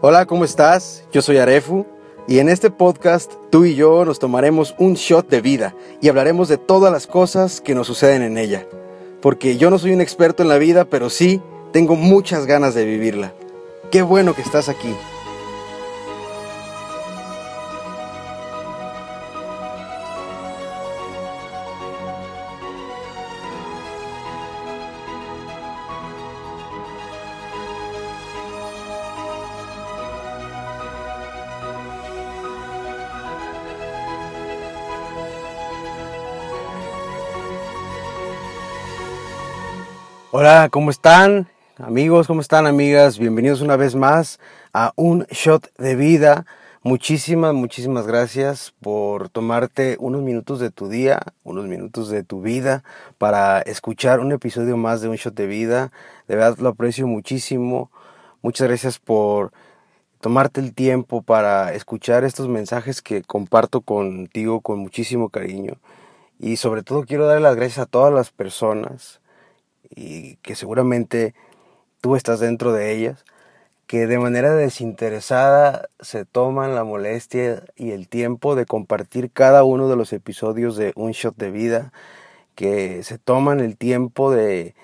Hola, ¿cómo estás? Yo soy Arefu y en este podcast tú y yo nos tomaremos un shot de vida y hablaremos de todas las cosas que nos suceden en ella. Porque yo no soy un experto en la vida, pero sí tengo muchas ganas de vivirla. Qué bueno que estás aquí. Hola, ¿cómo están? Amigos, ¿cómo están amigas? Bienvenidos una vez más a un shot de vida. Muchísimas, muchísimas gracias por tomarte unos minutos de tu día, unos minutos de tu vida para escuchar un episodio más de un shot de vida. De verdad lo aprecio muchísimo. Muchas gracias por tomarte el tiempo para escuchar estos mensajes que comparto contigo con muchísimo cariño. Y sobre todo quiero dar las gracias a todas las personas y que seguramente tú estás dentro de ellas, que de manera desinteresada se toman la molestia y el tiempo de compartir cada uno de los episodios de Un Shot de Vida, que se toman el tiempo de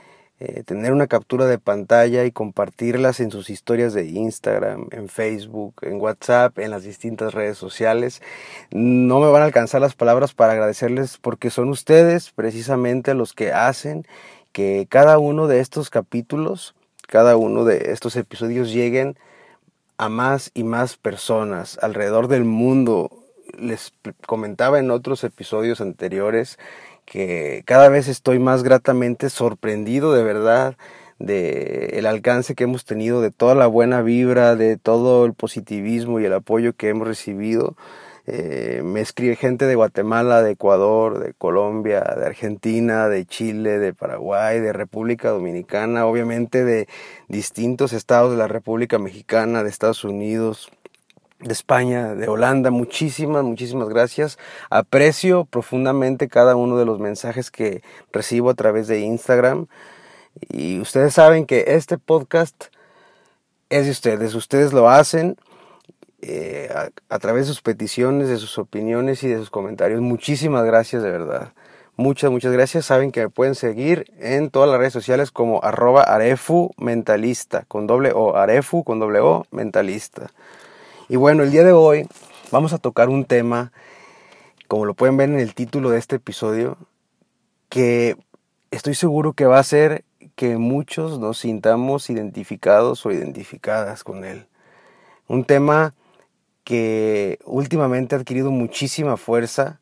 eh, tener una captura de pantalla y compartirlas en sus historias de Instagram, en Facebook, en WhatsApp, en las distintas redes sociales. No me van a alcanzar las palabras para agradecerles porque son ustedes precisamente los que hacen que cada uno de estos capítulos, cada uno de estos episodios lleguen a más y más personas alrededor del mundo. Les comentaba en otros episodios anteriores que cada vez estoy más gratamente sorprendido de verdad de el alcance que hemos tenido, de toda la buena vibra, de todo el positivismo y el apoyo que hemos recibido eh, me escribe gente de Guatemala, de Ecuador, de Colombia, de Argentina, de Chile, de Paraguay, de República Dominicana, obviamente de distintos estados de la República Mexicana, de Estados Unidos, de España, de Holanda. Muchísimas, muchísimas gracias. Aprecio profundamente cada uno de los mensajes que recibo a través de Instagram. Y ustedes saben que este podcast es de ustedes. Ustedes lo hacen eh, a, través de sus peticiones, de sus opiniones y de sus comentarios. Muchísimas gracias de verdad. Muchas, muchas gracias. Saben que me pueden seguir en todas las redes sociales como arroba mentalista, con doble O, arefu con doble O mentalista. Y bueno, el día de hoy vamos a tocar un tema, como lo pueden ver en el título de este episodio, que estoy seguro que va a hacer que muchos nos sintamos identificados o identificadas con él. Un tema que últimamente ha adquirido muchísima fuerza,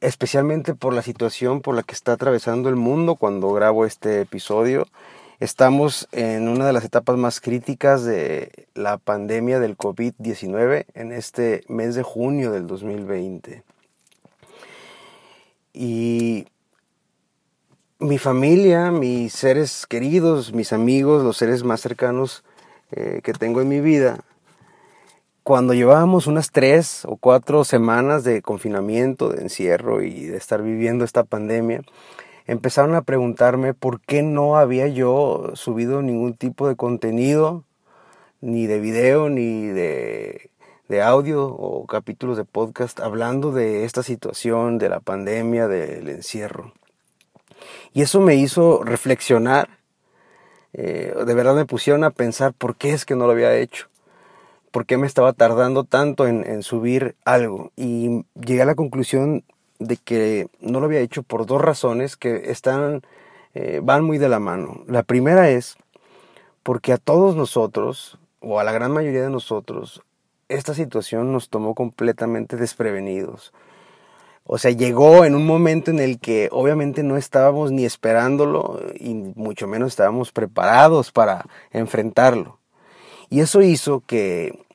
especialmente por la situación por la que está atravesando el mundo cuando grabo este episodio. Estamos en una de las etapas más críticas de la pandemia del COVID-19 en este mes de junio del 2020. Y mi familia, mis seres queridos, mis amigos, los seres más cercanos eh, que tengo en mi vida, cuando llevábamos unas tres o cuatro semanas de confinamiento, de encierro y de estar viviendo esta pandemia, empezaron a preguntarme por qué no había yo subido ningún tipo de contenido, ni de video, ni de, audio o capítulos de podcast hablando de esta situación, de la pandemia, del encierro. Y eso me hizo reflexionar, eh, de verdad me pusieron a pensar por qué es que no lo había hecho por qué me estaba tardando tanto en, subir algo. Y llegué a la conclusión de que no lo había hecho por dos razones que están, eh, van muy de la mano. La primera es porque a todos nosotros, o a la gran mayoría de nosotros, esta situación nos tomó completamente desprevenidos. O sea, llegó en un momento en el que obviamente no estábamos ni esperándolo y mucho menos estábamos preparados para enfrentarlo. Y eso hizo que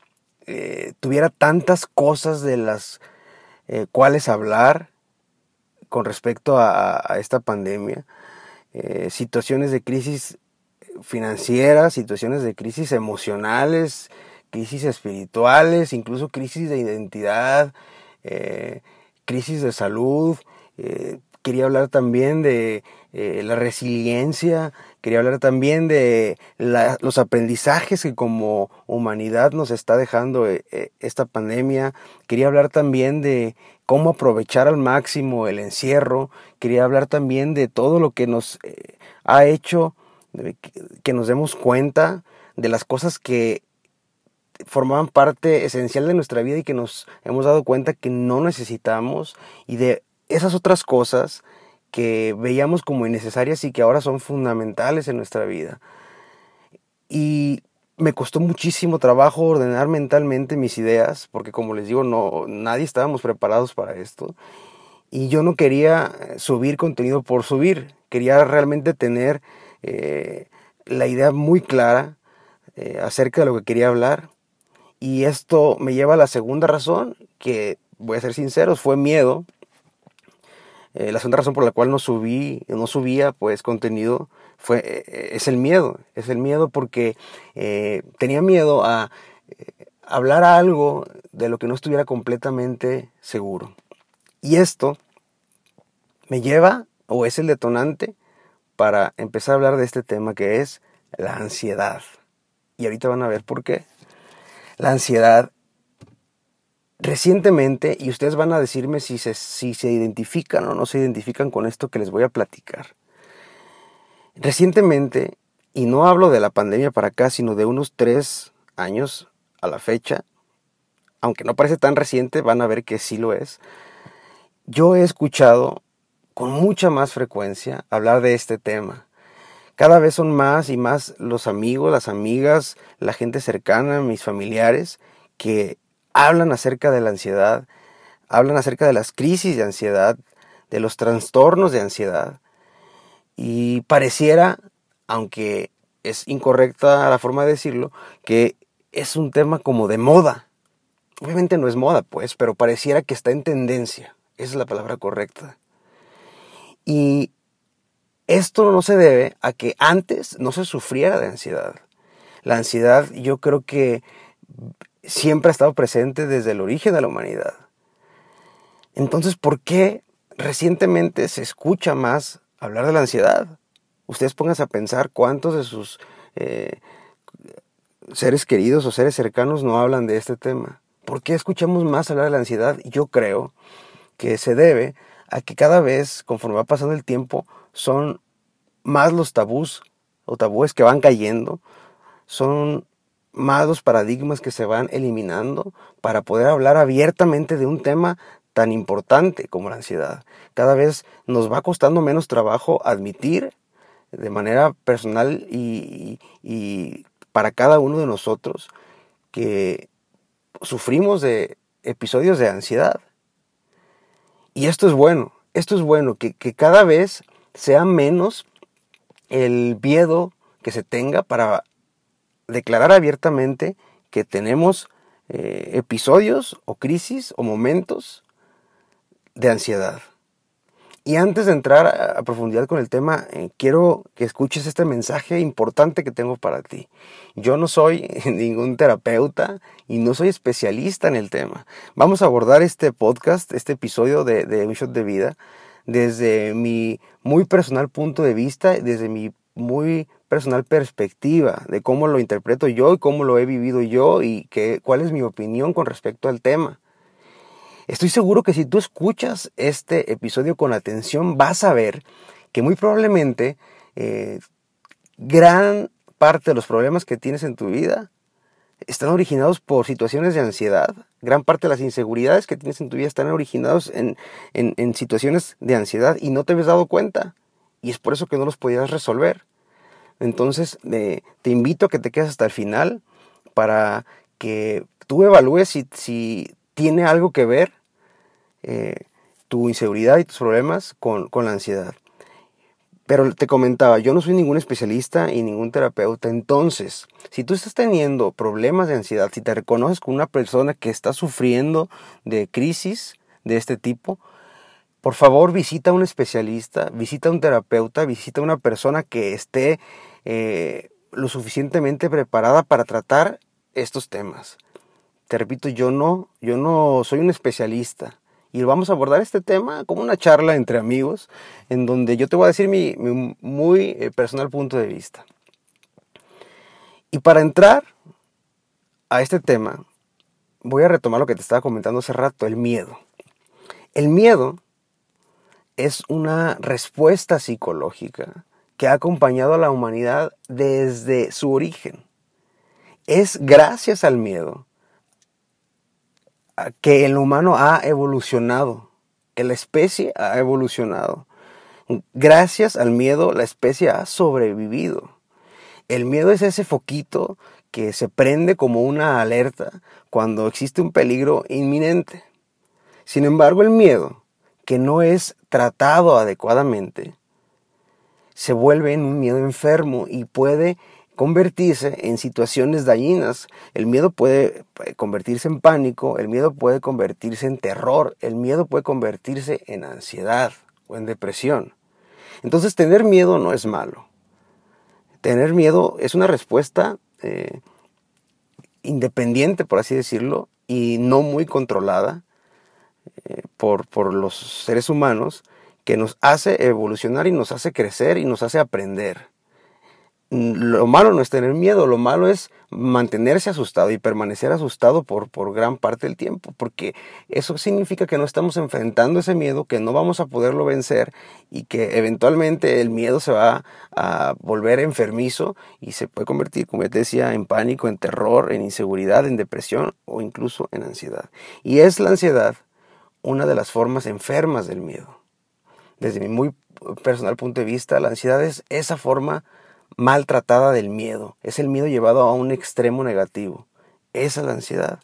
eh, tuviera tantas cosas de las eh, cuales hablar con respecto a, esta pandemia, eh, situaciones de crisis financieras, situaciones de crisis emocionales, crisis espirituales, incluso crisis de identidad, crisis de salud. quería hablar también de eh, la resiliencia, quería hablar también de los aprendizajes que como humanidad nos está dejando eh, eh, esta pandemia, quería hablar también de cómo aprovechar al máximo el encierro, quería hablar también de todo lo que nos ha hecho que nos demos cuenta de las cosas que formaban parte esencial de nuestra vida y que nos hemos dado cuenta que no necesitamos y de esas otras cosas que veíamos como innecesarias y que ahora son fundamentales en nuestra vida. Y me costó muchísimo trabajo ordenar mentalmente mis ideas, porque como les digo, no, nadie estábamos preparados para esto. Y yo no quería subir contenido por subir, quería realmente tener eh, la idea muy clara eh, acerca de lo que quería hablar. Y esto me lleva a la segunda razón, que voy a ser sincero, fue miedo eh, la segunda razón por la cual no subí, no subía pues contenido fue, eh, es el miedo. Es el miedo porque eh, tenía miedo a hablar algo de lo que no estuviera completamente seguro. Y esto me lleva, o es el detonante, para empezar a hablar de este tema que es la ansiedad. Y ahorita van a ver por qué. La ansiedad Recientemente, y ustedes van a decirme si se, si se identifican o no se identifican con esto que les voy a platicar. Recientemente, y no hablo de la pandemia para acá, sino de unos tres años a la fecha, aunque no parece tan reciente, van a ver que sí lo es, yo he escuchado con mucha más frecuencia hablar de este tema. Cada vez son más y más los amigos, las amigas, la gente cercana, mis familiares, que hablan acerca de la ansiedad, hablan acerca de las crisis de ansiedad, de los trastornos de ansiedad. Y pareciera, aunque es incorrecta la forma de decirlo, que es un tema como de moda. Obviamente no es moda, pues, pero pareciera que está en tendencia. Esa es la palabra correcta. Y esto no se debe a que antes no se sufriera de ansiedad. La ansiedad yo creo que siempre ha estado presente desde el origen de la humanidad. Entonces, ¿por qué recientemente se escucha más hablar de la ansiedad? Ustedes pónganse a pensar cuántos de sus eh, seres queridos o seres cercanos no hablan de este tema. ¿Por qué escuchamos más hablar de la ansiedad? Yo creo que se debe a que cada vez, conforme va pasando el tiempo, son más los tabús o tabúes que van cayendo, son más los paradigmas que se van eliminando para poder hablar abiertamente de un tema tan importante como la ansiedad. Cada vez nos va costando menos trabajo admitir de manera personal y, para cada uno de nosotros que sufrimos de episodios de ansiedad. Y esto es bueno, esto es bueno, que, que cada vez sea menos el miedo que se tenga para declarar abiertamente que tenemos eh, episodios o crisis o momentos de ansiedad. Y antes de entrar a, profundidad con el tema, eh, quiero que escuches este mensaje importante que tengo para ti. Yo no soy ningún terapeuta y no soy especialista en el tema. Vamos a abordar este podcast, este episodio de, de Un Shot de Vida, desde mi muy personal punto de vista, desde mi muy personal perspectiva de cómo lo interpreto yo y cómo lo he vivido yo y que, cuál es mi opinión con respecto al tema. Estoy seguro que si tú escuchas este episodio con atención vas a ver que muy probablemente eh, gran parte de los problemas que tienes en tu vida están originados por situaciones de ansiedad. Gran parte de las inseguridades que tienes en tu vida están originados en, en situaciones de ansiedad y no te habías dado cuenta. Y es por eso que no los podías resolver. Entonces, te invito a que te quedes hasta el final para que tú evalúes si, tiene algo que ver eh, tu inseguridad y tus problemas con, con la ansiedad. Pero te comentaba, yo no soy ningún especialista y ningún terapeuta. Entonces, si tú estás teniendo problemas de ansiedad, si te reconoces como una persona que está sufriendo de crisis de este tipo, por favor visita a un especialista, visita a un terapeuta, visita a una persona que esté eh, lo suficientemente preparada para tratar estos temas. Te repito, yo no, yo no soy un especialista Y vamos a abordar este tema como una charla entre amigos, en donde yo te voy a decir mi, muy eh, personal punto de vista. Y para entrar a este tema, voy a retomar lo que te estaba comentando hace rato, el miedo. El miedo es una respuesta psicológica que ha acompañado a la humanidad desde su origen. Es gracias al miedo que el humano ha evolucionado, que la especie ha evolucionado. Gracias al miedo la especie ha sobrevivido. El miedo es ese foquito que se prende como una alerta cuando existe un peligro inminente. Sin embargo, el miedo, que no es tratado adecuadamente, se vuelve en un miedo enfermo y puede convertirse en situaciones dañinas. El miedo puede eh, convertirse en pánico, el miedo puede convertirse en terror, el miedo puede convertirse en ansiedad o en depresión. Entonces tener miedo no es malo. Tener miedo es una respuesta eh, independiente, por así decirlo, y no muy controlada eh, por, por los seres humanos, que nos hace evolucionar y nos hace crecer y nos hace aprender lo malo no es tener miedo, lo malo es mantenerse asustado y permanecer asustado por, gran parte del tiempo, porque eso significa que no estamos enfrentando ese miedo, que no vamos a poderlo vencer y que eventualmente el miedo se va a volver enfermizo y se puede convertir, como te decía, en pánico, en terror, en inseguridad, en depresión o incluso en ansiedad. Y es la ansiedad una de las formas enfermas del miedo. Desde mi muy personal punto de vista, la ansiedad es esa forma maltratada del miedo. Es el miedo llevado a un extremo negativo. Esa es la ansiedad.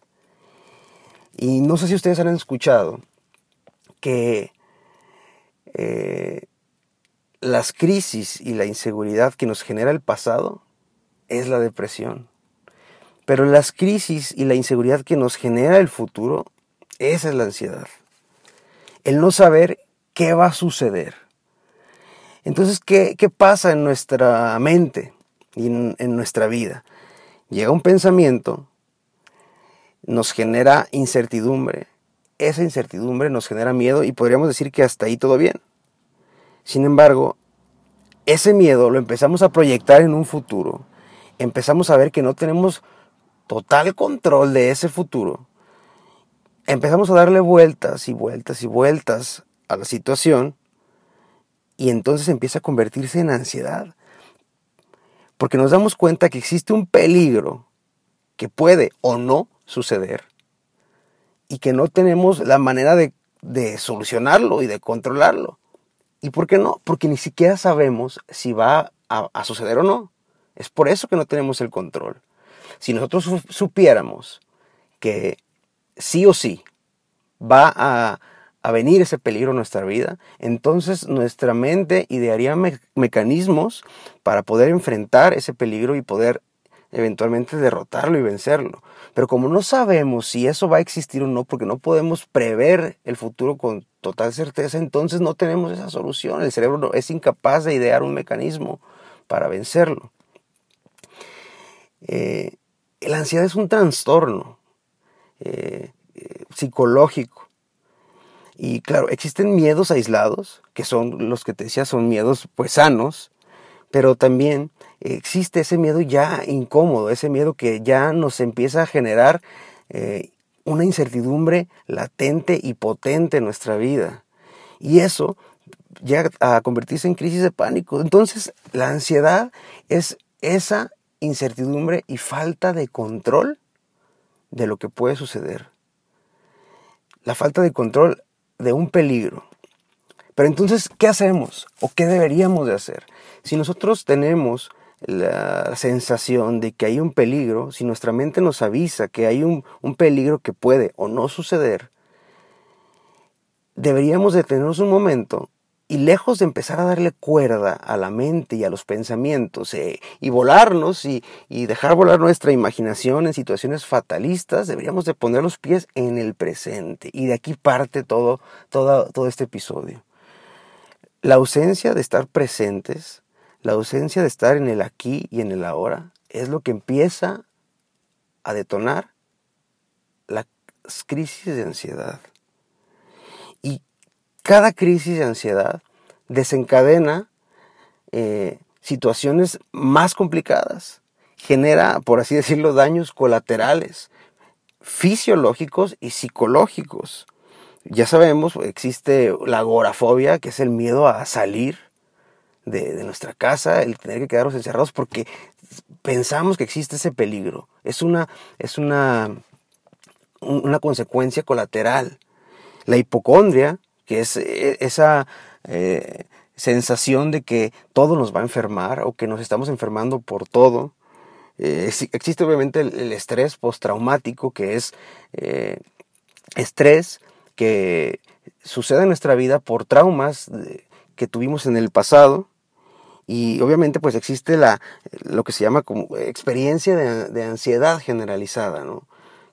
Y no sé si ustedes han escuchado que eh, las crisis y la inseguridad que nos genera el pasado es la depresión. Pero las crisis y la inseguridad que nos genera el futuro, esa es la ansiedad. El no saber qué va a suceder entonces, ¿qué, pasa en nuestra mente y en, en nuestra vida? Llega un pensamiento, nos genera incertidumbre, esa incertidumbre nos genera miedo y podríamos decir que hasta ahí todo bien. Sin embargo, ese miedo lo empezamos a proyectar en un futuro, empezamos a ver que no tenemos total control de ese futuro, empezamos a darle vueltas y vueltas y vueltas a la situación y entonces empieza a convertirse en ansiedad. Porque nos damos cuenta que existe un peligro que puede o no suceder y que no tenemos la manera de, solucionarlo y de controlarlo. ¿Y por qué no? Porque ni siquiera sabemos si va a, a suceder o no. Es por eso que no tenemos el control. Si nosotros supiéramos que sí o sí va a a venir ese peligro en nuestra vida, entonces nuestra mente idearía mecanismos para poder enfrentar ese peligro y poder eventualmente derrotarlo y vencerlo. Pero como no sabemos si eso va a existir o no, porque no podemos prever el futuro con total certeza, entonces no tenemos esa solución. El cerebro es incapaz de idear un mecanismo para vencerlo. Eh, la ansiedad es un trastorno eh, eh, psicológico y claro, existen miedos aislados, que son los que te decía, son miedos pues sanos, pero también existe ese miedo ya incómodo, ese miedo que ya nos empieza a generar eh, una incertidumbre latente y potente en nuestra vida. Y eso llega a convertirse en crisis de pánico. Entonces, la ansiedad es esa incertidumbre y falta de control de lo que puede suceder. La falta de control de un peligro. Pero entonces, ¿qué hacemos? ¿O qué deberíamos de hacer? Si nosotros tenemos la sensación de que hay un peligro, si nuestra mente nos avisa que hay un, un peligro que puede o no suceder, deberíamos detenernos un momento y lejos de empezar a darle cuerda a la mente y a los pensamientos eh, y volarnos y, dejar volar nuestra imaginación en situaciones fatalistas, deberíamos de poner los pies en el presente. Y de aquí parte todo, todo, todo este episodio. La ausencia de estar presentes, la ausencia de estar en el aquí y en el ahora, es lo que empieza a detonar las crisis de ansiedad. Cada crisis de ansiedad desencadena eh, situaciones más complicadas, genera, por así decirlo, daños colaterales, fisiológicos y psicológicos. Ya sabemos, existe la agorafobia, que es el miedo a salir de, nuestra casa, el tener que quedarnos encerrados porque pensamos que existe ese peligro. Es una, es una, una consecuencia colateral. La hipocondria, que es eh, esa eh, sensación de que todo nos va a enfermar o que nos estamos enfermando por todo. Eh, existe obviamente el, estrés postraumático, que es estrés que sucede en nuestra vida por traumas que tuvimos en el pasado y obviamente pues existe la, lo que se llama como experiencia de, ansiedad generalizada, ¿no?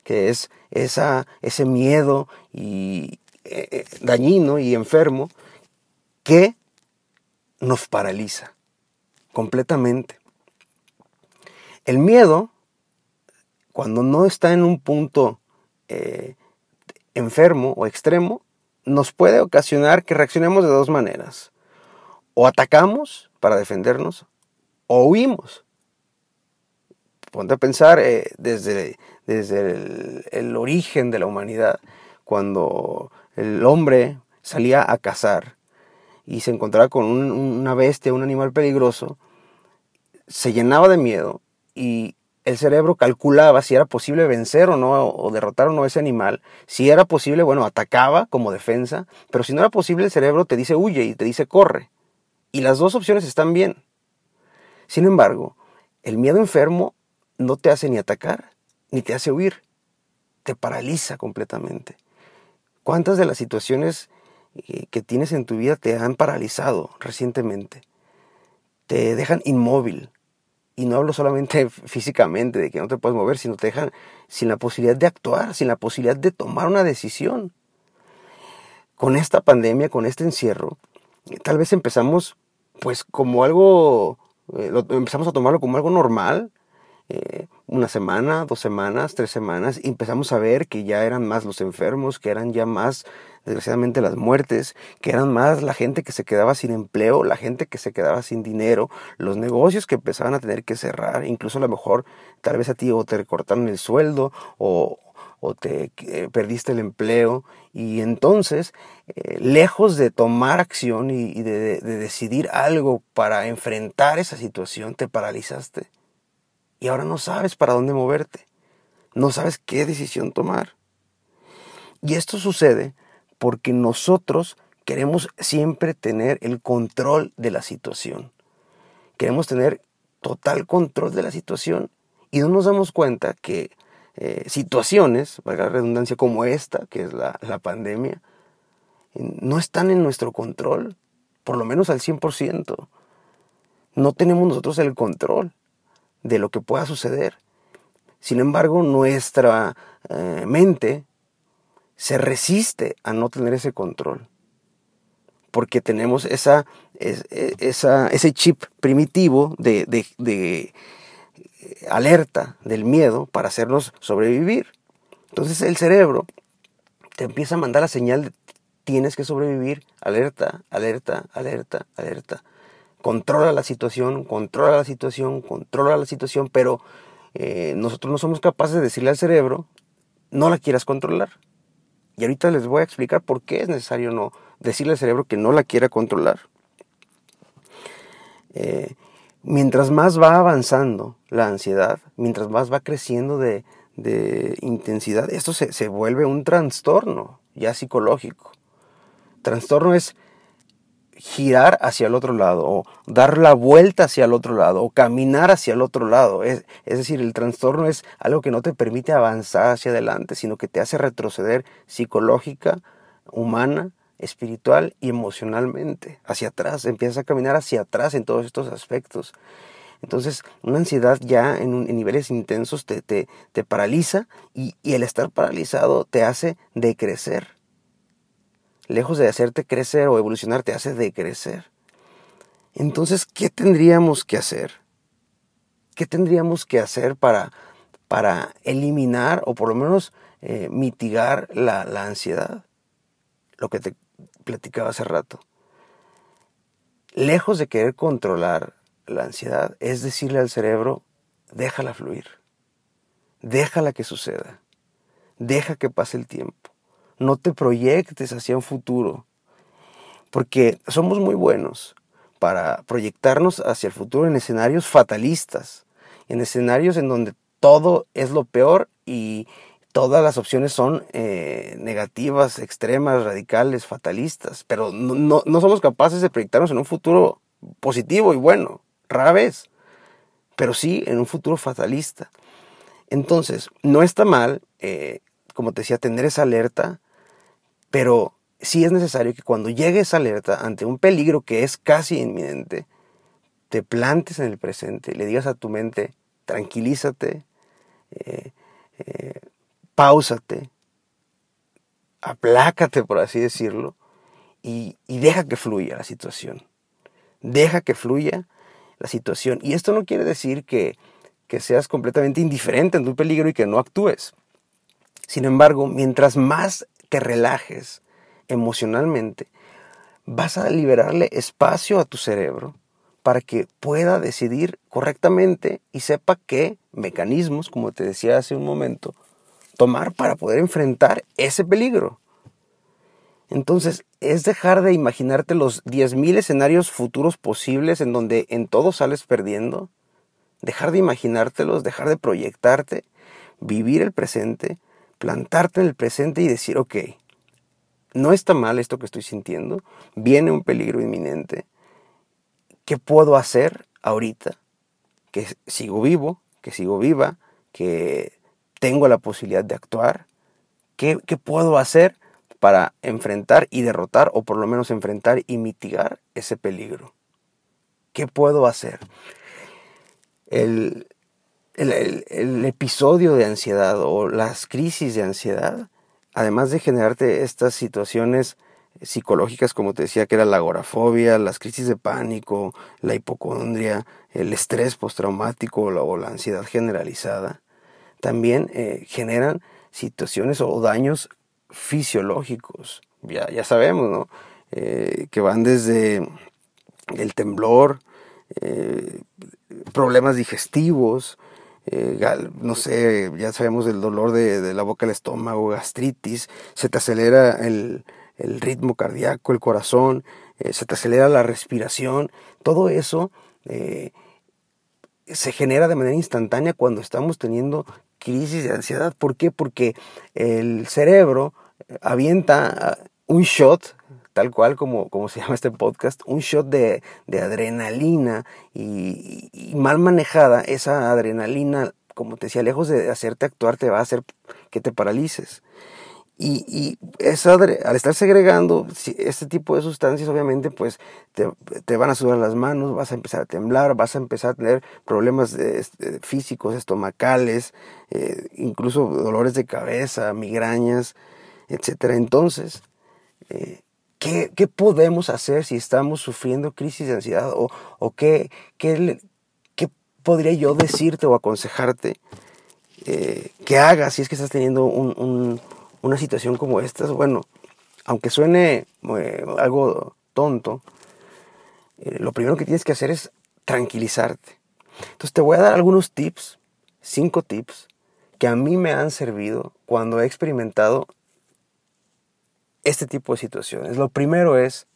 que es esa, ese miedo y, eh, eh, dañino y enfermo que nos paraliza completamente. El miedo, cuando no está en un punto eh, enfermo o extremo, nos puede ocasionar que reaccionemos de dos maneras. O atacamos para defendernos o huimos. Ponte a pensar desde, desde el, origen de la humanidad, cuando el hombre salía a cazar y se encontraba con una bestia, un animal peligroso, se llenaba de miedo y el cerebro calculaba si era posible vencer o no, o derrotar o no ese animal. Si era posible, bueno, atacaba como defensa, pero si no era posible, el cerebro te dice huye y te dice corre. Y las dos opciones están bien. Sin embargo, el miedo enfermo no te hace ni atacar, ni te hace huir. Te paraliza completamente. ¿Cuántas de las situaciones eh, que tienes en tu vida te han paralizado recientemente? Te dejan inmóvil. Y no hablo solamente físicamente de que no te puedes mover, sino te dejan sin la posibilidad de actuar, sin la posibilidad de tomar una decisión. Con esta pandemia, con este encierro, eh, tal vez empezamos pues como algo, eh, empezamos a tomarlo como algo normal, una semana, dos semanas, tres semanas, y empezamos a ver que ya eran más los enfermos, que eran ya más, desgraciadamente, las muertes, que eran más la gente que se quedaba sin empleo, la gente que se quedaba sin dinero, los negocios que empezaban a tener que cerrar, incluso a lo mejor tal vez a ti o te recortaron el sueldo o, o te eh, perdiste el empleo y entonces, eh, lejos de tomar acción y, de, decidir algo para enfrentar esa situación, te paralizaste. Y ahora no sabes para dónde moverte. No sabes qué decisión tomar. Y esto sucede porque nosotros queremos siempre tener el control de la situación. Queremos tener total control de la situación y no nos damos cuenta que eh, situaciones, valga la redundancia, como esta, que es la, pandemia, no están en nuestro control, por lo menos al 100%. No tenemos nosotros el control de lo que pueda suceder. Sin embargo, nuestra eh, mente se resiste a no tener ese control. Porque tenemos esa, esa ese chip primitivo de, de alerta del miedo para hacernos sobrevivir. Entonces el cerebro te empieza a mandar la señal de tienes que sobrevivir, alerta, alerta, alerta, alerta. Controla la situación, controla la situación, controla la situación, pero eh, nosotros no somos capaces de decirle al cerebro, no la quieras controlar. Y ahorita les voy a explicar por qué es necesario no decirle al cerebro que no la quiera controlar. Eh, mientras más va avanzando la ansiedad, mientras más va creciendo de, intensidad, esto se, se, vuelve un trastorno ya psicológico. Trastorno es girar hacia el otro lado, o dar la vuelta hacia el otro lado, o caminar hacia el otro lado. Es, es decir, el trastorno es algo que no te permite avanzar hacia adelante, sino que te hace retroceder psicológica, humana, espiritual y emocionalmente, hacia atrás, empiezas a caminar hacia atrás en todos estos aspectos. Entonces, una ansiedad ya en, niveles intensos te, te, paraliza y, y, el estar paralizado te hace decrecer. Lejos de hacerte crecer o evolucionar, te hace decrecer. Entonces, ¿qué tendríamos que hacer? ¿Qué tendríamos que hacer para, para eliminar o por lo menos eh, mitigar la, la ansiedad? lo que te platicaba hace rato. Lejos de querer controlar la ansiedad, es decirle al cerebro, déjala fluir, déjala que suceda, deja que pase el tiempo, no te proyectes hacia un futuro, porque somos muy buenos para proyectarnos hacia el futuro en escenarios fatalistas, en escenarios en donde todo es lo peor y todas las opciones son eh, negativas, extremas, radicales, fatalistas, pero no, no, somos capaces de proyectarnos en un futuro positivo y bueno, rara vez, pero sí en un futuro fatalista. Entonces, no está mal, eh, como te decía, tener esa alerta, pero sí es necesario que cuando llegue esa alerta ante un peligro que es casi inminente, te plantes en el presente, le digas a tu mente, tranquilízate, eh, pausate, aplácate, por así decirlo, y, deja que fluya la situación. Deja que fluya la situación. Y esto no quiere decir que, que seas completamente indiferente en tu peligro y que no actúes. Sin embargo, mientras más te relajes emocionalmente, vas a liberarle espacio a tu cerebro para que pueda decidir correctamente y sepa qué mecanismos, como te decía hace un momento, tomar para poder enfrentar ese peligro. Entonces, es dejar de imaginarte los 10.000 escenarios futuros posibles en donde en todo sales perdiendo. Dejar de imaginártelos, dejar de proyectarte, vivir el presente, plantarte en el presente y decir, ok, no está mal esto que estoy sintiendo, viene un peligro inminente. ¿Qué puedo hacer ahorita? Que sigo vivo, que sigo viva, que tengo la posibilidad de actuar, ¿qué, puedo hacer para enfrentar y derrotar, o por lo menos enfrentar y mitigar ese peligro? ¿Qué puedo hacer? El, el, episodio de ansiedad o las crisis de ansiedad, además de generarte estas situaciones psicológicas, como te decía, que era la agorafobia, las crisis de pánico, la hipocondria, el estrés postraumático o la ansiedad generalizada, también eh, generan situaciones o daños fisiológicos. Ya, ya sabemos, ¿no? Eh, que van desde el temblor, eh, problemas digestivos, no sé, ya sabemos del dolor de, la boca, el estómago, gastritis, se te acelera el, el ritmo cardíaco, el corazón, se te acelera la respiración, todo eso se genera de manera instantánea cuando estamos teniendo crisis de ansiedad. ¿Por qué? Porque el cerebro avienta un shot, tal cual como, como se llama este podcast, un shot de, adrenalina y, mal manejada, esa adrenalina, como te decía, lejos de hacerte actuar, te va a hacer que te paralices. Y, y al estar segregando este tipo de sustancias, obviamente, pues te, van a sudar las manos, vas a empezar a temblar, vas a empezar a tener problemas este, físicos, estomacales, eh, incluso dolores de cabeza, migrañas, etc. Entonces, eh, ¿qué, podemos hacer si estamos sufriendo crisis de ansiedad? ¿O, o qué, qué, podría yo decirte o aconsejarte eh, que hagas si es que estás teniendo un una situación como esta, bueno, aunque suene eh, algo tonto, eh, lo primero que tienes que hacer es tranquilizarte. Entonces te voy a dar algunos tips, cinco tips, que a mí me han servido cuando he experimentado este tipo de situaciones. Lo primero es,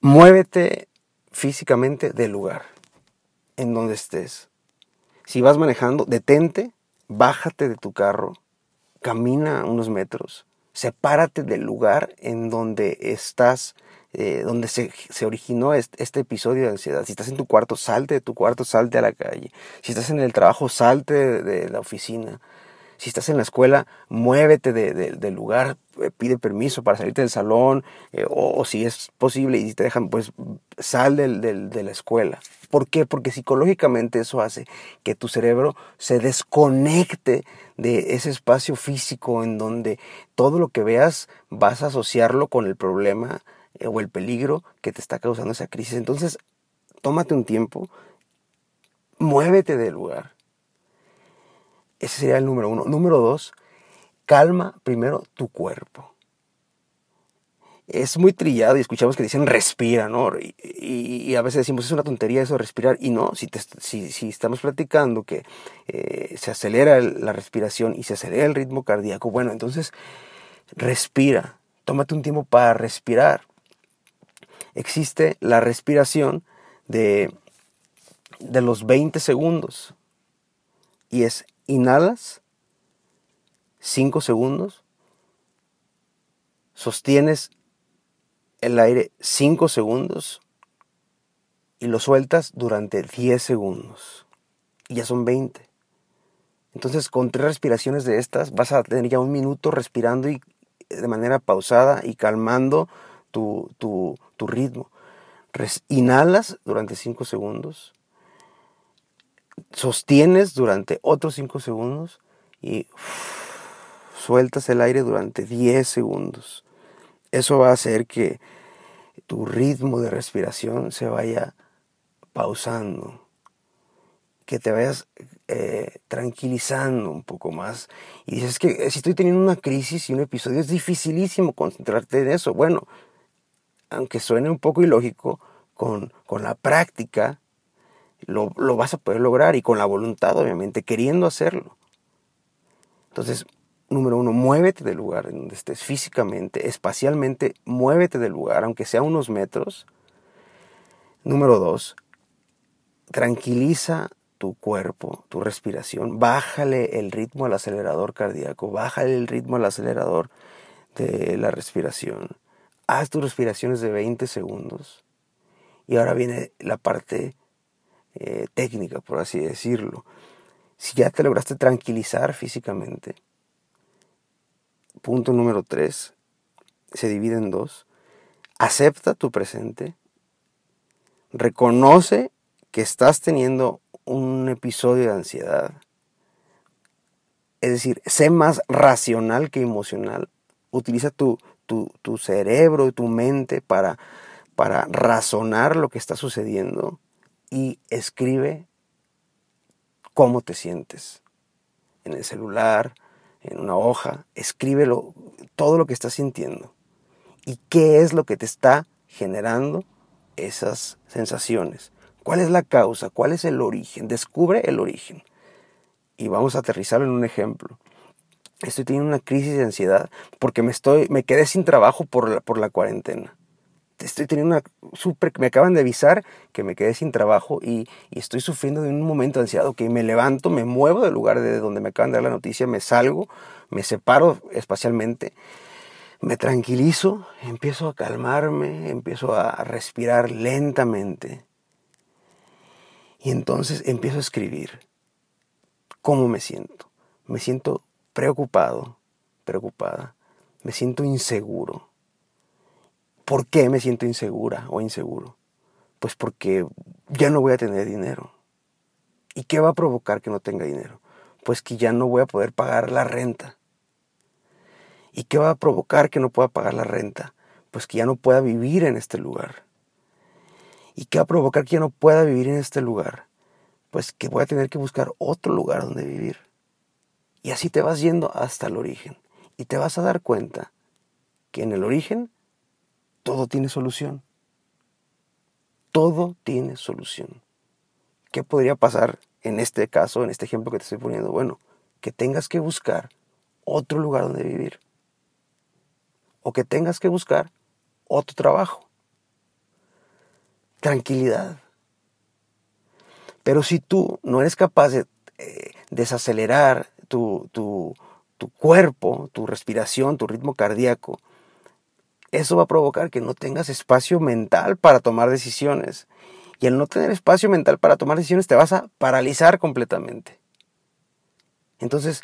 muévete físicamente del lugar en donde estés. Si vas manejando, detente, bájate de tu carro, camina unos metros, sepárate del lugar en donde estás, eh, donde se, originó este, episodio de ansiedad. Si estás en tu cuarto, salte de tu cuarto, salte a la calle. Si estás en el trabajo, salte de, la oficina. Si estás en la escuela, muévete del lugar, eh, pide permiso para salirte del salón, eh, o, si es posible y te dejan, pues sal de la escuela. ¿Por qué? Porque psicológicamente eso hace que tu cerebro se desconecte de ese espacio físico en donde todo lo que veas vas a asociarlo con el problema eh, o el peligro que te está causando esa crisis. Entonces, tómate un tiempo, muévete del lugar. Ese sería el número uno. Número dos, calma primero tu cuerpo. es muy trillado y escuchamos que dicen respira, ¿no? Y, a veces decimos es una tontería eso de respirar y no, si, estamos platicando que eh, se acelera la respiración y se acelera el ritmo cardíaco, bueno, entonces respira, tómate un tiempo para respirar. Existe la respiración de, de los 20 segundos y es inhalas 5 segundos, sostienes el aire 5 segundos y lo sueltas durante 10 segundos. Y ya son 20. Entonces, con tres respiraciones de estas, vas a tener ya un minuto respirando y de manera pausada y calmando tu, ritmo. inhalas durante 5 segundos, sostienes durante otros 5 segundos y sueltas el aire durante 10 segundos. Eso va a hacer que tu ritmo de respiración se vaya pausando, que te vayas eh, tranquilizando un poco más. Y dices que eh, si estoy teniendo una crisis y un episodio, es dificilísimo concentrarte en eso. Bueno, aunque suene un poco ilógico, con, con la práctica lo, lo vas a poder lograr y con la voluntad, obviamente, queriendo hacerlo. Entonces, número uno, muévete del lugar en donde estés físicamente, espacialmente, muévete del lugar, aunque sea unos metros. Número dos, tranquiliza tu cuerpo, tu respiración, bájale el ritmo al acelerador cardíaco, bájale el ritmo al acelerador de la respiración. Haz tus respiraciones de 20 segundos. Y ahora viene la parte eh, técnica, por así decirlo. Si ya te lograste tranquilizar físicamente, punto número tres, se divide en dos. Acepta tu presente. Reconoce que estás teniendo un episodio de ansiedad. Es decir, sé más racional que emocional. Utiliza tu, tu, tu cerebro y tu mente para, para razonar lo que está sucediendo y escribe cómo te sientes. En el celular, en una hoja, escríbelo, todo lo que estás sintiendo. ¿Y qué es lo que te está generando esas sensaciones? ¿Cuál es la causa? ¿Cuál es el origen? Descubre el origen. Y vamos a aterrizarlo en un ejemplo. Estoy teniendo una crisis de ansiedad porque me, estoy, me quedé sin trabajo por la, por la cuarentena estoy teniendo una super, me acaban de avisar que me quedé sin trabajo y, estoy sufriendo de un momento ansiado que me levanto, me muevo del lugar de donde me acaban de dar la noticia, me salgo, me separo espacialmente, me tranquilizo, empiezo a calmarme, empiezo a respirar lentamente y entonces empiezo a escribir cómo me siento. Me siento preocupado, preocupada, me siento inseguro ¿Por qué me siento insegura o inseguro? Pues porque ya no voy a tener dinero. ¿Y qué va a provocar que no tenga dinero? Pues que ya no voy a poder pagar la renta. ¿Y qué va a provocar que no pueda pagar la renta? Pues que ya no pueda vivir en este lugar. ¿Y qué va a provocar que ya no pueda vivir en este lugar? Pues que voy a tener que buscar otro lugar donde vivir. Y así te vas yendo hasta el origen. Y te vas a dar cuenta que en el origen todo tiene solución. Todo tiene solución. ¿Qué podría pasar en este caso, en este ejemplo que te estoy poniendo? Bueno, que tengas que buscar otro lugar donde vivir. O que tengas que buscar otro trabajo. Tranquilidad. Pero si tú no eres capaz de eh, desacelerar tu, tu cuerpo, tu respiración, tu ritmo cardíaco, eso va a provocar que no tengas espacio mental para tomar decisiones. Y al no tener espacio mental para tomar decisiones te vas a paralizar completamente. Entonces,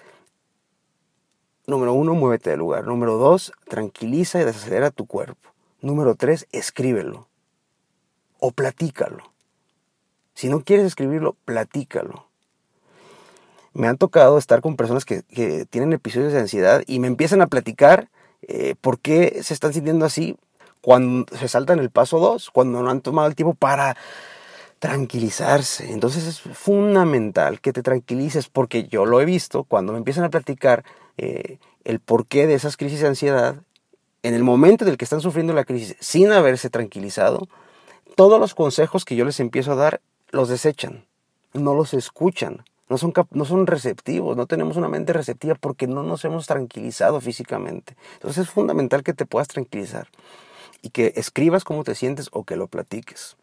número uno, muévete del lugar. Número dos, tranquiliza y desacelera tu cuerpo. Número tres, escríbelo. O platícalo. Si no quieres escribirlo, platícalo. Me han tocado estar con personas que, que tienen episodios de ansiedad y me empiezan a platicar eh, ¿Por qué se están sintiendo así cuando se saltan el paso 2? Cuando no han tomado el tiempo para tranquilizarse. Entonces es fundamental que te tranquilices porque yo lo he visto cuando me empiezan a platicar eh, el porqué de esas crisis de ansiedad en el momento en el que están sufriendo la crisis sin haberse tranquilizado, todos los consejos que yo les empiezo a dar los desechan, no los escuchan, no son, no son receptivos, no tenemos una mente receptiva porque no nos hemos tranquilizado físicamente. Entonces es fundamental que te puedas tranquilizar y que escribas cómo te sientes o que lo platiques.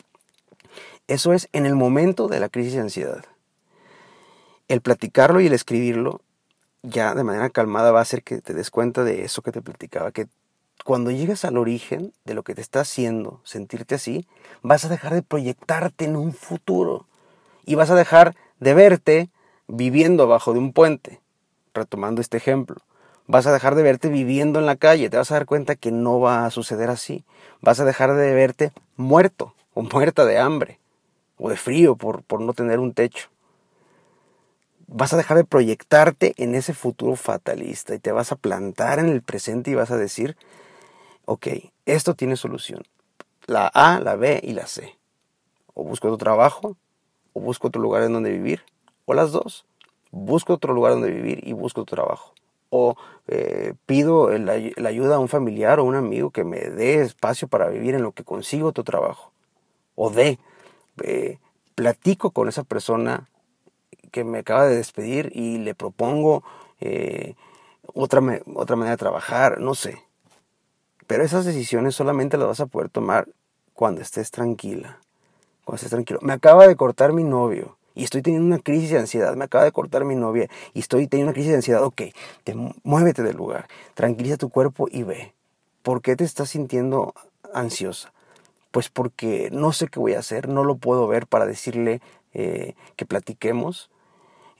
Eso es en el momento de la crisis de ansiedad. El platicarlo y el escribirlo ya de manera calmada va a hacer que te des cuenta de eso que te platicaba, que cuando llegas al origen de lo que te está haciendo sentirte así, vas a dejar de proyectarte en un futuro y vas a dejar de verte viviendo abajo de un puente, retomando este ejemplo. Vas a dejar de verte viviendo en la calle, te vas a dar cuenta que no va a suceder así. Vas a dejar de verte muerto o muerta de hambre o de frío por, por no tener un techo. Vas a dejar de proyectarte en ese futuro fatalista y te vas a plantar en el presente y vas a decir, ok, esto tiene solución. La A, la B y la C. O busco otro trabajo, o busco otro lugar en donde vivir, o las dos. Busco otro lugar donde vivir y busco otro trabajo. O eh, pido la, ayuda a un familiar o un amigo que me dé espacio para vivir en lo que consigo otro trabajo. O D, eh, platico con esa persona que me acaba de despedir y le propongo eh, otra, otra manera de trabajar, no sé. Pero esas decisiones solamente las vas a poder tomar cuando estés tranquila. Cuando estés tranquilo. Me acaba de cortar mi novio y estoy teniendo una crisis de ansiedad. Me acaba de cortar mi novia y estoy teniendo una crisis de ansiedad. Ok, te, muévete del lugar. Tranquiliza tu cuerpo y ve. ¿Por qué te estás sintiendo ansiosa? Pues porque no sé qué voy a hacer, no lo puedo ver para decirle eh, que platiquemos,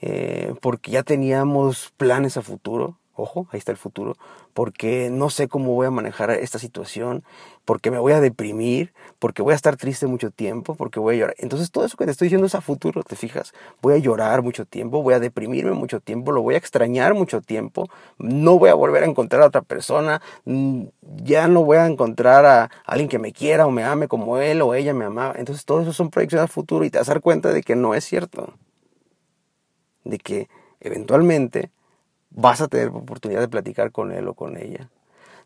eh, porque ya teníamos planes a futuro, ojo, ahí está el futuro, porque no sé cómo voy a manejar esta situación, porque me voy a deprimir, porque voy a estar triste mucho tiempo, porque voy a llorar. Entonces todo eso que te estoy diciendo es a futuro, ¿te fijas? Voy a llorar mucho tiempo, voy a deprimirme mucho tiempo, lo voy a extrañar mucho tiempo, no voy a volver a encontrar a otra persona, mm, ya no voy a encontrar a alguien que me quiera o me ame como él o ella me amaba. Entonces todo eso son proyecciones al futuro y te vas a dar cuenta de que no es cierto. De que eventualmente vas a tener oportunidad de platicar con él o con ella,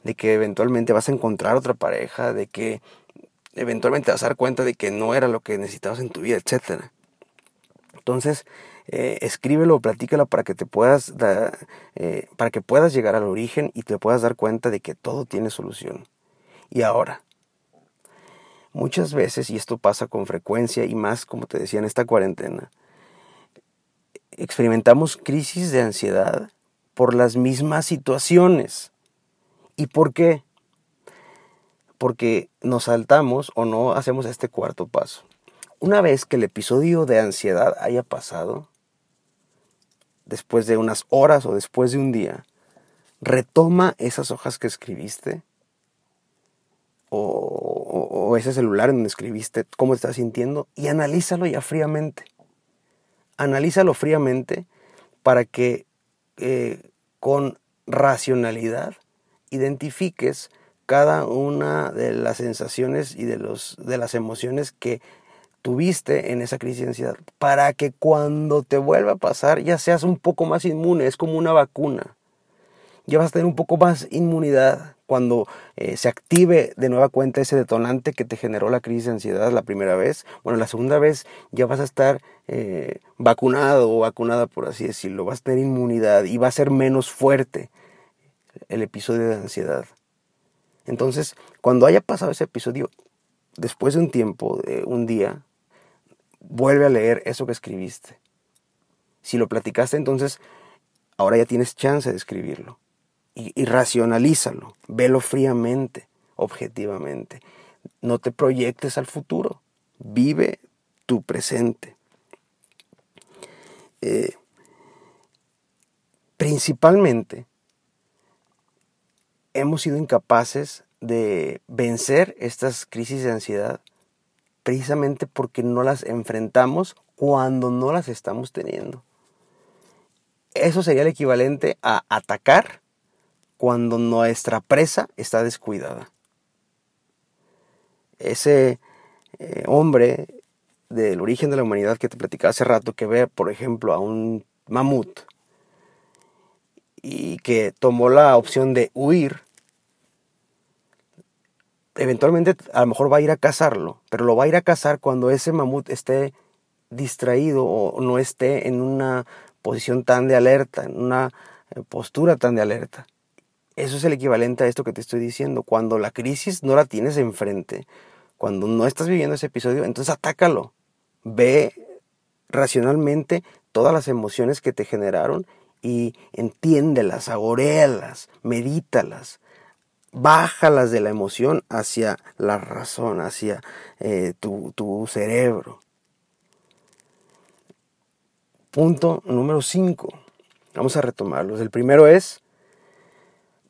de que eventualmente vas a encontrar otra pareja, de que eventualmente vas a dar cuenta de que no era lo que necesitabas en tu vida, etc. Entonces, eh, escríbelo, platícalo para que te puedas eh, para que puedas llegar al origen y te puedas dar cuenta de que todo tiene solución. Y ahora, muchas veces, y esto pasa con frecuencia y más, como te decía, en esta cuarentena, experimentamos crisis de ansiedad por las mismas situaciones. ¿Y por qué? Porque nos saltamos o no hacemos este cuarto paso. Una vez que el episodio de ansiedad haya pasado, después de unas horas o después de un día, retoma esas hojas que escribiste o, ese celular en donde escribiste cómo estás sintiendo y analízalo ya fríamente. Analízalo fríamente para que eh, con racionalidad identifiques cada una de las sensaciones y de, los, de las emociones que tuviste en esa crisis de ansiedad, para que cuando te vuelva a pasar ya seas un poco más inmune, es como una vacuna. Ya vas a tener un poco más inmunidad cuando eh, se active de nueva cuenta ese detonante que te generó la crisis de ansiedad la primera vez, bueno, la segunda vez ya vas a estar eh, vacunado o vacunada, por así decirlo, vas a tener inmunidad y va a ser menos fuerte el episodio de ansiedad. Entonces, cuando haya pasado ese episodio, después de un tiempo, de un día, vuelve a leer eso que escribiste. Si lo platicaste, entonces ahora ya tienes chance de escribirlo y, racionalízalo, velo fríamente, objetivamente. No te proyectes al futuro, vive tu presente. Eh, principalmente, hemos sido incapaces de vencer estas crisis de ansiedad precisamente porque no las enfrentamos cuando no las estamos teniendo. Eso sería el equivalente a atacar cuando nuestra presa está descuidada. Ese eh, hombre del origen de la humanidad que te platicaba hace rato, que ve, por ejemplo, a un mamut y que tomó la opción de huir, eventualmente a lo mejor va a ir a cazarlo, pero lo va a ir a cazar cuando ese mamut esté distraído o no esté en una posición tan de alerta, en una eh, postura tan de alerta. Eso es el equivalente a esto que te estoy diciendo. Cuando la crisis no la tienes enfrente, cuando no estás viviendo ese episodio, entonces atácalo. Ve racionalmente todas las emociones que te generaron y entiéndelas, saborealas, medítalas, bájalas de la emoción hacia la razón, hacia eh, tu, tu cerebro. Punto número 5. Vamos a retomarlos. El primero es,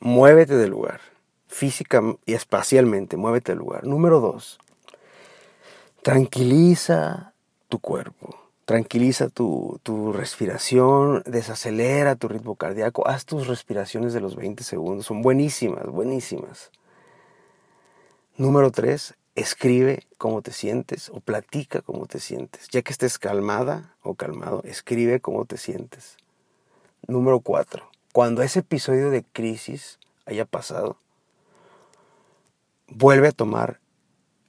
muévete del lugar. Física y espacialmente, muévete del lugar. Número 2. Tranquiliza tu cuerpo. Tranquiliza tu, tu, respiración, desacelera tu ritmo cardíaco, haz tus respiraciones de los 20 segundos, son buenísimas, buenísimas. Número 3, escribe cómo te sientes o platica cómo te sientes. Ya que estés calmada o calmado, escribe cómo te sientes. Número cuatro, cuando ese episodio de crisis haya pasado, vuelve a tomar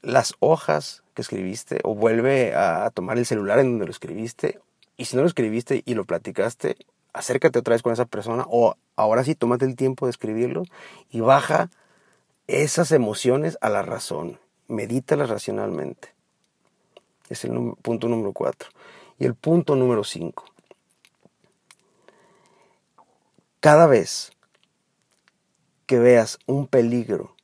las hojas que escribiste o vuelve a tomar el celular en donde lo escribiste. Y si no lo escribiste y lo platicaste, acércate otra vez con esa persona o ahora sí tómate el tiempo de escribirlo y baja esas emociones a la razón medítala racionalmente. Es el punto número cuatro. Y el punto número cinco. Cada vez que veas un peligro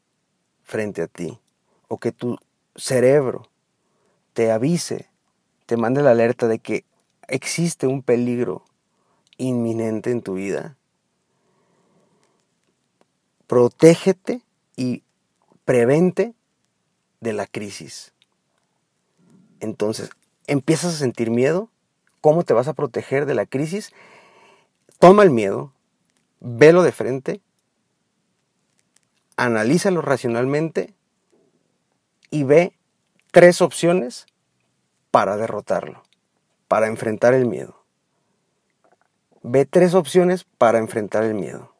frente a ti o que tu cerebro te avise, te mande la alerta de que existe un peligro inminente en tu vida, protégete y prevente de la crisis. Entonces, empiezas a sentir miedo. ¿Cómo te vas a proteger de la crisis? Toma el miedo, velo de frente, analízalo racionalmente y ve tres opciones para derrotarlo, para enfrentar el miedo. Ve tres opciones para enfrentar el miedo.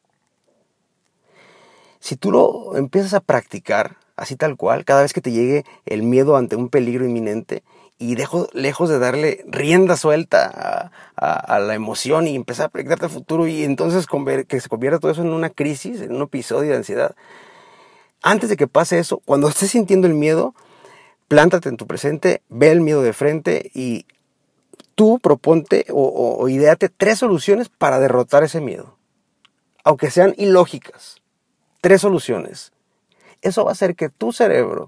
Si tú lo empiezas a practicar, así tal cual, cada vez que te llegue el miedo ante un peligro inminente y dejo, lejos de darle rienda suelta a, la emoción y empezar a proyectarte al futuro y entonces que se convierta todo eso en una crisis, en un episodio de ansiedad. Antes de que pase eso, cuando estés sintiendo el miedo, plántate en tu presente, ve el miedo de frente y tú proponte o, o ideate tres soluciones para derrotar ese miedo. Aunque sean ilógicas. Tres soluciones eso va a hacer que tu cerebro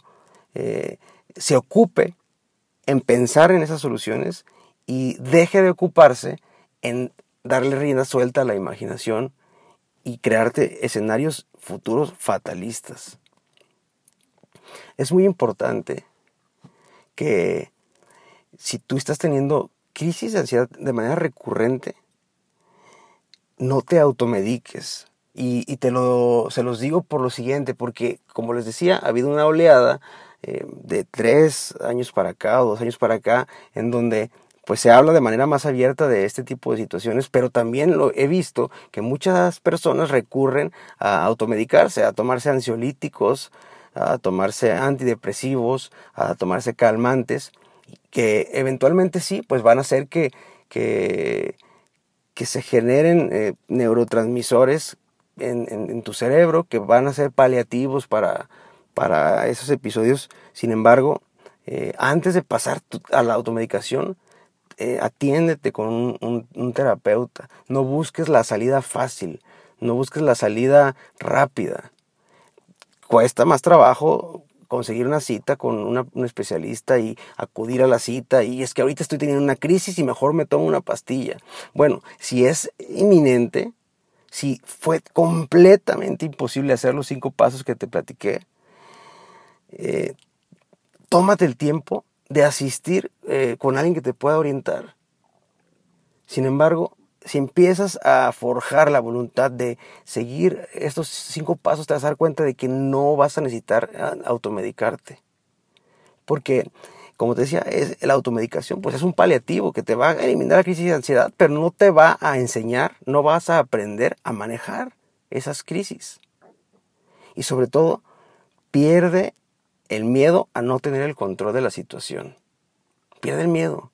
eh, se ocupe en pensar en esas soluciones y deje de ocuparse en darle rienda suelta a la imaginación y crearte escenarios futuros fatalistas. Es muy importante que si tú estás teniendo crisis de ansiedad de manera recurrente, no te automediques. Y, te lo, se los digo por lo siguiente, porque como les decía, ha habido una oleada eh, de tres años para acá o dos años para acá, en donde pues se habla de manera más abierta de este tipo de situaciones, pero también lo he visto que muchas personas recurren a automedicarse, a tomarse ansiolíticos, a tomarse antidepresivos, a tomarse calmantes, que eventualmente sí, pues van a hacer que, que, que se generen eh, neurotransmisores en, tu cerebro que van a ser paliativos para, para esos episodios. Sin embargo, eh, antes de pasar a la automedicación, eh, atiéndete con un, un, terapeuta. No busques la salida fácil, no busques la salida rápida. Cuesta más trabajo conseguir una cita con un especialista y acudir a la cita y es que ahorita estoy teniendo una crisis y mejor me tomo una pastilla. Bueno, si es inminente, si fue completamente imposible hacer los cinco pasos que te platiqué, eh, tómate el tiempo de asistir eh, con alguien que te pueda orientar. Sin embargo, si empiezas a forjar la voluntad de seguir estos cinco pasos, te vas a dar cuenta de que no vas a necesitar ah, automedicarte. Porque como te decía, es la automedicación, pues es un paliativo que te va a eliminar la crisis de ansiedad, pero no te va a enseñar, no vas a aprender a manejar esas crisis. Y sobre todo, pierde el miedo a no tener el control de la situación. Pierde el miedo.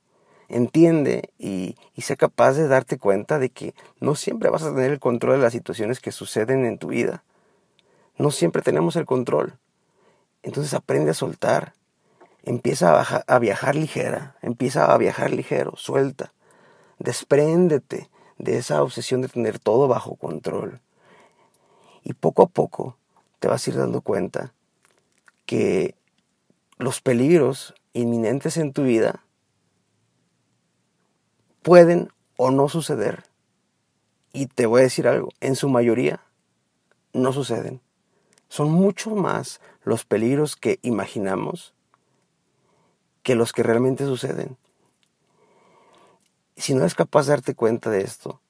Entiende y, y sé capaz de darte cuenta de que no siempre vas a tener el control de las situaciones que suceden en tu vida. No siempre tenemos el control. Entonces aprende a soltar. Empieza a, a viajar ligera. Empieza a viajar ligero. Suelta. Despréndete de esa obsesión de tener todo bajo control. Y poco a poco te vas a ir dando cuenta que los peligros inminentes en tu vida pueden o no suceder. Y te voy a decir algo, en su mayoría no suceden. Son mucho más los peligros que imaginamos que los que realmente suceden. Si no eres capaz de darte cuenta de esto,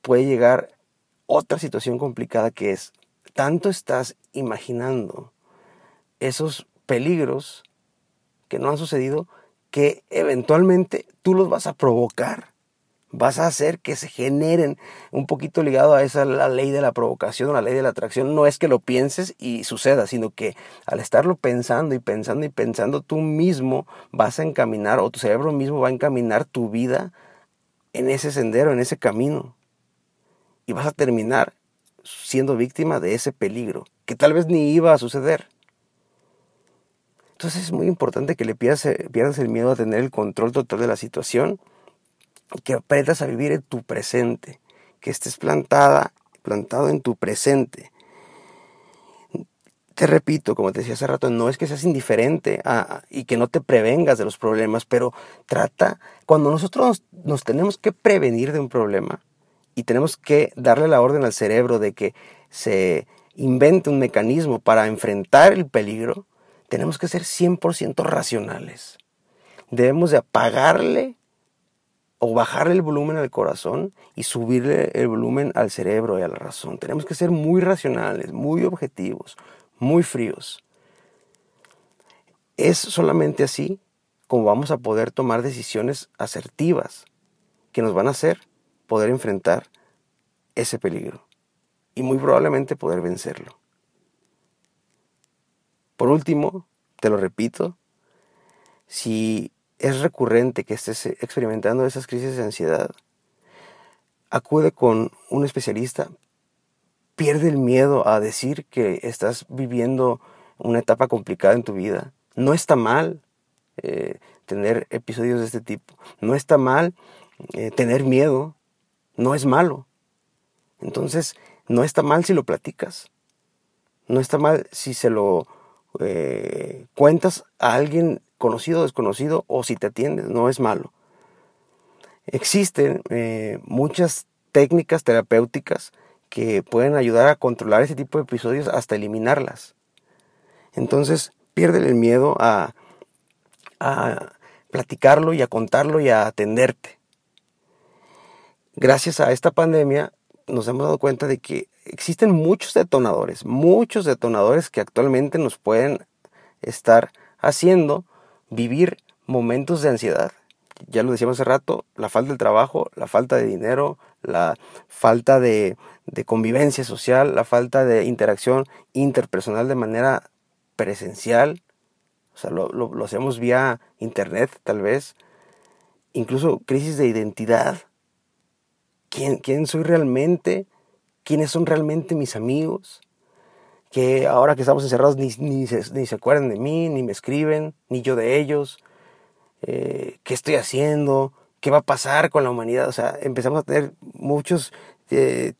puede llegar otra situación complicada que es, tanto estás imaginando esos peligros que no han sucedido que eventualmente tú los vas a provocar. Vas a hacer que se generen un poquito ligado a esa la ley de la provocación, la ley de la atracción. No es que lo pienses y suceda, sino que al estarlo pensando y pensando y pensando, tú mismo vas a encaminar o tu cerebro mismo va a encaminar tu vida en ese sendero, en ese camino. Y vas a terminar siendo víctima de ese peligro, que tal vez ni iba a suceder. Entonces es muy importante que le pierdas, pierdas el miedo a tener el control total de la situación y que aprendas a vivir en tu presente, que estés plantada, plantado en tu presente. Te repito, como te decía hace rato, no es que seas indiferente y que no te prevengas de los problemas, pero trata, cuando nosotros nos tenemos que prevenir de un problema, y tenemos que darle la orden al cerebro de que se invente un mecanismo para enfrentar el peligro, tenemos que ser 100% racionales. Debemos de apagarle o bajarle el volumen al corazón y subirle el volumen al cerebro y a la razón. Tenemos que ser muy racionales, muy objetivos, muy fríos. Es solamente así como vamos a poder tomar decisiones asertivas que nos van a hacer poder enfrentar ese peligro y muy probablemente poder vencerlo. Por último, te lo repito, si es recurrente que estés experimentando esas crisis de ansiedad, acude con un especialista, pierde el miedo a decir que estás viviendo una etapa complicada en tu vida. No está mal eh, tener episodios de este tipo, no está mal eh, tener miedo, no es malo. Entonces, no está mal si lo platicas. No está mal si se lo eh, cuentas a alguien conocido o desconocido o si te atiendes. No es malo. Existen eh, muchas técnicas terapéuticas que pueden ayudar a controlar ese tipo de episodios hasta eliminarlas. Entonces, pierde el miedo a, a platicarlo y a contarlo y a atenderte gracias a esta pandemia nos hemos dado cuenta de que existen muchos detonadores, muchos detonadores que actualmente nos pueden estar haciendo vivir momentos de ansiedad. Ya lo decíamos hace rato, la falta de trabajo, la falta de dinero, la falta de, convivencia social, la falta de interacción interpersonal de manera presencial, o sea, lo, lo hacemos vía internet tal vez, incluso crisis de identidad, quién, soy realmente, quiénes son realmente mis amigos, que ahora que estamos encerrados ni, ni, se, acuerdan de mí, ni me escriben, ni yo de ellos, eh, qué estoy haciendo, qué va a pasar con la humanidad. O sea, empezamos a tener muchos eh,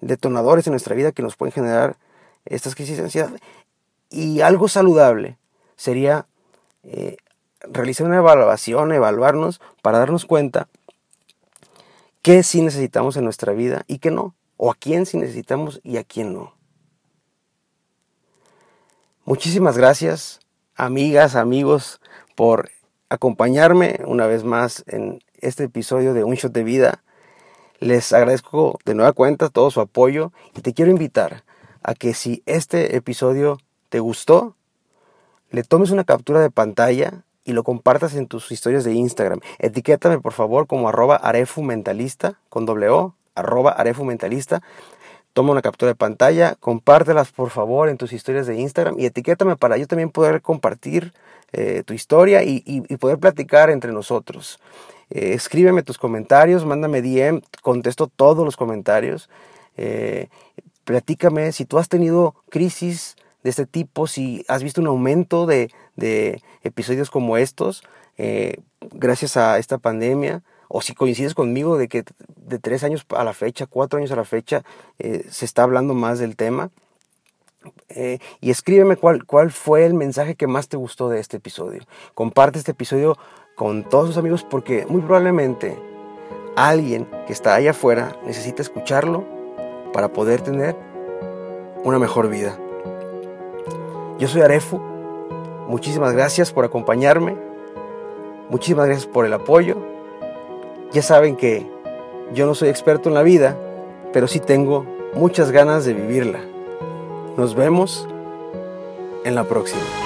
detonadores en nuestra vida que nos pueden generar estas crisis de ansiedad. Y algo saludable sería eh, realizar una evaluación, evaluarnos para darnos cuenta qué sí necesitamos en nuestra vida y qué no, o a quién sí necesitamos y a quién no. Muchísimas gracias, amigas, amigos, por acompañarme una vez más en este episodio de Un Shot de Vida. Les agradezco de nueva cuenta todo su apoyo y te quiero invitar a que si este episodio te gustó, le tomes una captura de pantalla y lo compartas en tus historias de Instagram. Etiquétame por favor como arroba arefumentalista con doble O, arroba arefumentalista toma una captura de pantalla, compártelas por favor en tus historias de Instagram y etiquétame para yo también poder compartir eh, tu historia y, poder platicar entre nosotros. Eh, escríbeme tus comentarios, mándame DM, contesto todos los comentarios. Eh, platícame si tú has tenido crisis de este tipo, si has visto un aumento de, de episodios como estos gracias a esta pandemia o si coincides conmigo de que de tres años a la fecha, cuatro años a la fecha, eh, se está hablando más del tema. Eh, y escríbeme cuál, cuál fue el mensaje que más te gustó de este episodio. Comparte este episodio con todos tus amigos porque muy probablemente alguien que está allá afuera necesita escucharlo para poder tener una mejor vida. Yo soy Arefu. Muchísimas gracias por acompañarme. Muchísimas gracias por el apoyo. Ya saben que yo no soy experto en la vida, pero sí tengo muchas ganas de vivirla. Nos vemos en la próxima.